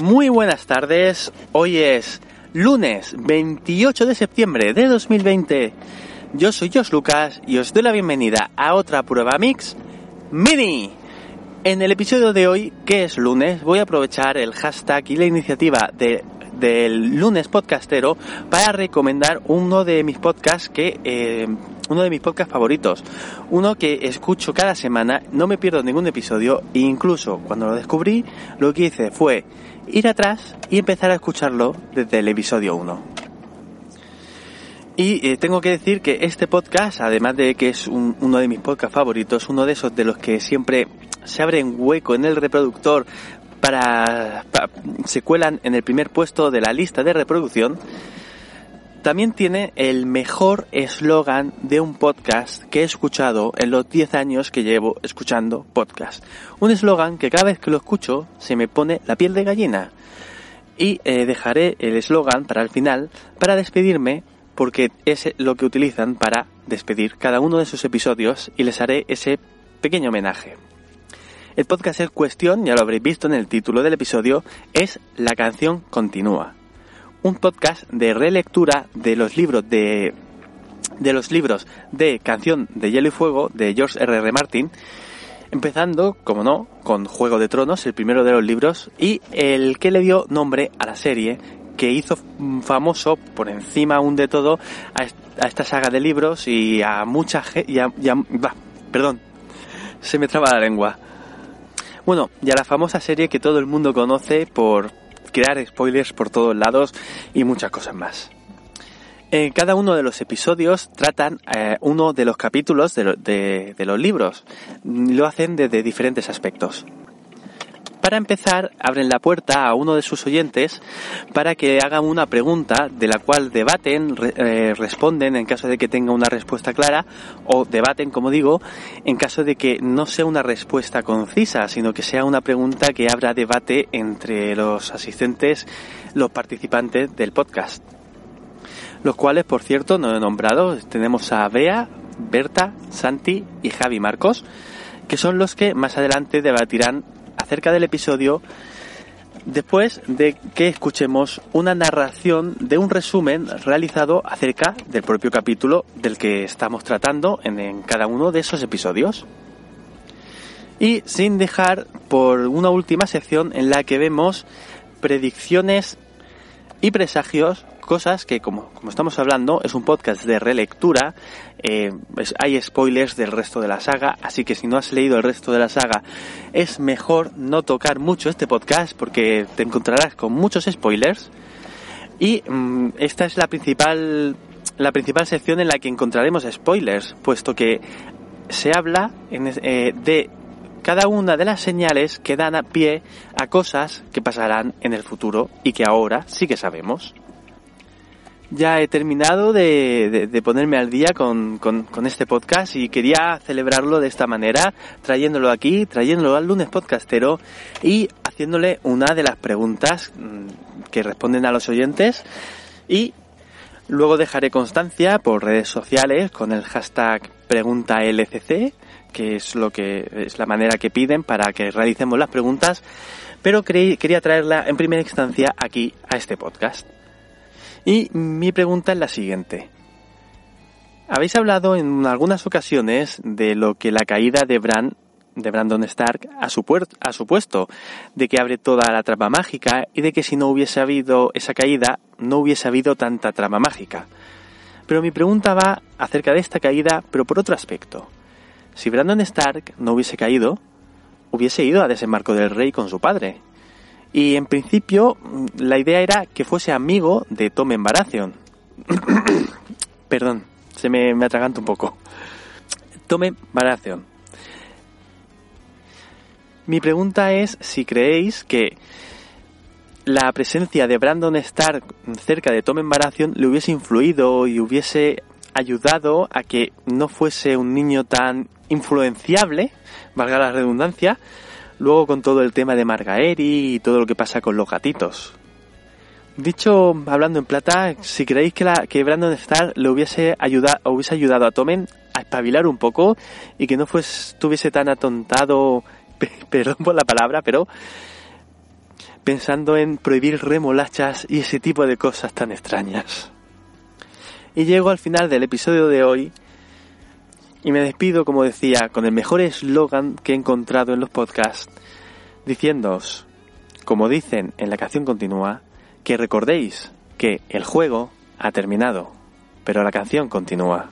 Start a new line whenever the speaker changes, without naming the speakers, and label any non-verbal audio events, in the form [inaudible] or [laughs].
Muy buenas tardes, hoy es lunes 28 de septiembre de 2020. Yo soy Josh Lucas y os doy la bienvenida a otra prueba mix mini. En el episodio de hoy, que es lunes, voy a aprovechar el hashtag y la iniciativa de del lunes podcastero para recomendar uno de mis podcasts que eh, uno de mis podcasts favoritos. Uno que escucho cada semana no me pierdo ningún episodio e incluso cuando lo descubrí lo que hice fue ir atrás y empezar a escucharlo desde el episodio 1 y eh, tengo que decir que este podcast, además de que es uno de mis podcasts favoritos, uno de esos de los que siempre se abre un hueco en el reproductor para, se cuelan en el primer puesto de la lista de reproducción, también tiene el mejor eslogan de un podcast que he escuchado en los 10 años que llevo escuchando podcast. Un eslogan que cada vez que lo escucho se me pone la piel de gallina. Y eh, dejaré el eslogan para el final para despedirme porque es lo que utilizan para despedir cada uno de sus episodios y les haré ese pequeño homenaje. El podcast en cuestión, ya lo habréis visto en el título del episodio, es La canción continúa. Un podcast de relectura de los libros de de los libros de Canción de Hielo y Fuego de George R. R. Martin, empezando, como no, con Juego de Tronos, el primero de los libros, y el que le dio nombre a la serie, que hizo famoso por encima aún de todo a, esta saga de libros y a mucha gente, perdón, se me traba la lengua, bueno, y a la famosa serie que todo el mundo conoce por crear spoilers por todos lados y muchas cosas más. En cada uno de los episodios tratan eh, uno de los capítulos de, de los libros. Lo hacen desde diferentes aspectos. Para empezar, abren la puerta a uno de sus oyentes para que hagan una pregunta de la cual debaten, eh, responden en caso de que tenga una respuesta clara o debaten, como digo, en caso de que no sea una respuesta concisa, sino que sea una pregunta que abra debate entre los asistentes, los participantes del podcast. Los cuales, por cierto, no he nombrado. Tenemos a Bea, Berta, Santi y Javi Marcos, que son los que más adelante debatirán acerca del episodio después de que escuchemos una narración de un resumen realizado acerca del propio capítulo del que estamos tratando en, cada uno de esos episodios. Y sin dejar por una última sección en la que vemos predicciones y presagios cosas que, como, estamos hablando, es un podcast de relectura, eh, hay spoilers del resto de la saga, así que si no has leído el resto de la saga, es mejor no tocar mucho este podcast porque te encontrarás con muchos spoilers. Y mm, esta es la principal, la principal sección en la que encontraremos spoilers, puesto que se habla eh, de cada una de las señales que dan a pie a cosas que pasarán en el futuro y que ahora sí que sabemos ya he terminado de, ponerme al día con, este podcast y quería celebrarlo de esta manera, trayéndolo aquí, trayéndolo al lunes podcastero y haciéndole una de las preguntas mm, que responden a los oyentes y luego dejaré constancia por redes sociales con el hashtag preguntalcc que es lo que es la manera que piden para que realicemos las preguntas, pero quería traerla en primera instancia aquí a este podcast. Y mi pregunta es la siguiente. Habéis hablado en algunas ocasiones de lo que la caída de Bran de Brandon Stark ha, supuesto, de que abre toda la trama mágica y de que si no hubiese habido esa caída, no hubiese habido tanta trama mágica. Pero mi pregunta va acerca de esta caída, pero por otro aspecto. Si Brandon Stark no hubiese caído, hubiese ido a desembarco del rey con su padre, y en principio la idea era que fuese amigo de Tommen Baratheon. [coughs] Perdón, se me, me atraganta un poco. Tommen Baratheon. Mi pregunta es si creéis que la presencia de Brandon Stark cerca de Tommen Baratheon le hubiese influido y hubiese ayudado a que no fuese un niño tan influenciable, valga la redundancia, Luego con todo el tema de Margaeri y todo lo que pasa con los gatitos. Dicho, hablando en plata, si creéis que, la, que Brandon Starr le hubiese ayudado, hubiese ayudado a Tomen a espabilar un poco y que no fuese, estuviese tan atontado, [laughs] perdón por la palabra, pero pensando en prohibir remolachas y ese tipo de cosas tan extrañas. Y llego al final del episodio de hoy y me despido, como decía, con el mejor eslogan que he encontrado en los podcasts, diciéndoos, como dicen en la canción continua, que recordéis que el juego ha terminado, pero la canción continúa.